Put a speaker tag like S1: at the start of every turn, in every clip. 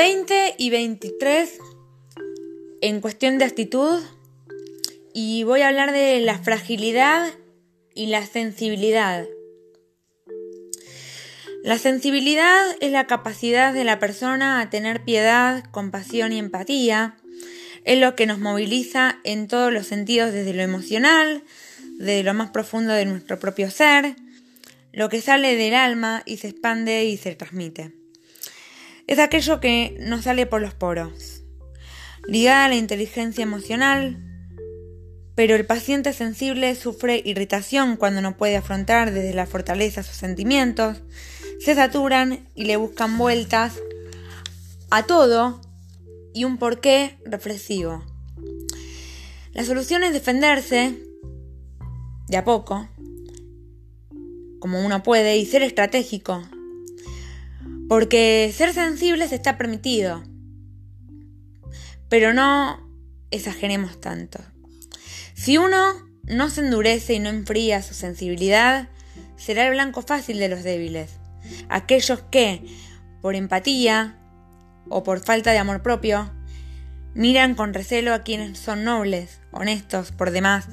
S1: 20 y 23 en cuestión de actitud y voy a hablar de la fragilidad y la sensibilidad. La sensibilidad es la capacidad de la persona a tener piedad, compasión y empatía. Es lo que nos moviliza en todos los sentidos, desde lo emocional, desde lo más profundo de nuestro propio ser, lo que sale del alma y se expande y se transmite. Es aquello que no sale por los poros, ligada a la inteligencia emocional, pero el paciente sensible sufre irritación cuando no puede afrontar desde la fortaleza sus sentimientos, se saturan y le buscan vueltas a todo y un porqué reflexivo. La solución es defenderse de a poco, como uno puede, y ser estratégico. Porque ser sensibles está permitido, pero no exageremos tanto. Si uno no se endurece y no enfría su sensibilidad, será el blanco fácil de los débiles. Aquellos que, por empatía o por falta de amor propio, miran con recelo a quienes son nobles, honestos por demás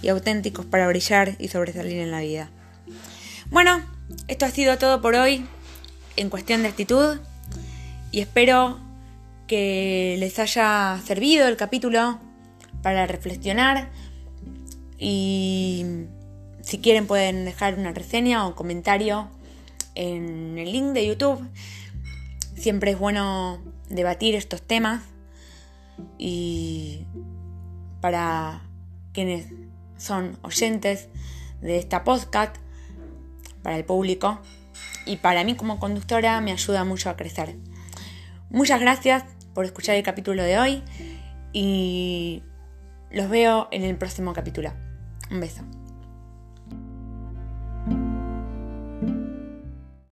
S1: y auténticos para brillar y sobresalir en la vida. Bueno, esto ha sido todo por hoy en cuestión de actitud y espero que les haya servido el capítulo para reflexionar y si quieren pueden dejar una reseña o comentario en el link de YouTube. Siempre es bueno debatir estos temas y para quienes son oyentes de esta podcast, para el público y para mí como conductora me ayuda mucho a crecer. Muchas gracias por escuchar el capítulo de hoy y los veo en el próximo capítulo. Un beso.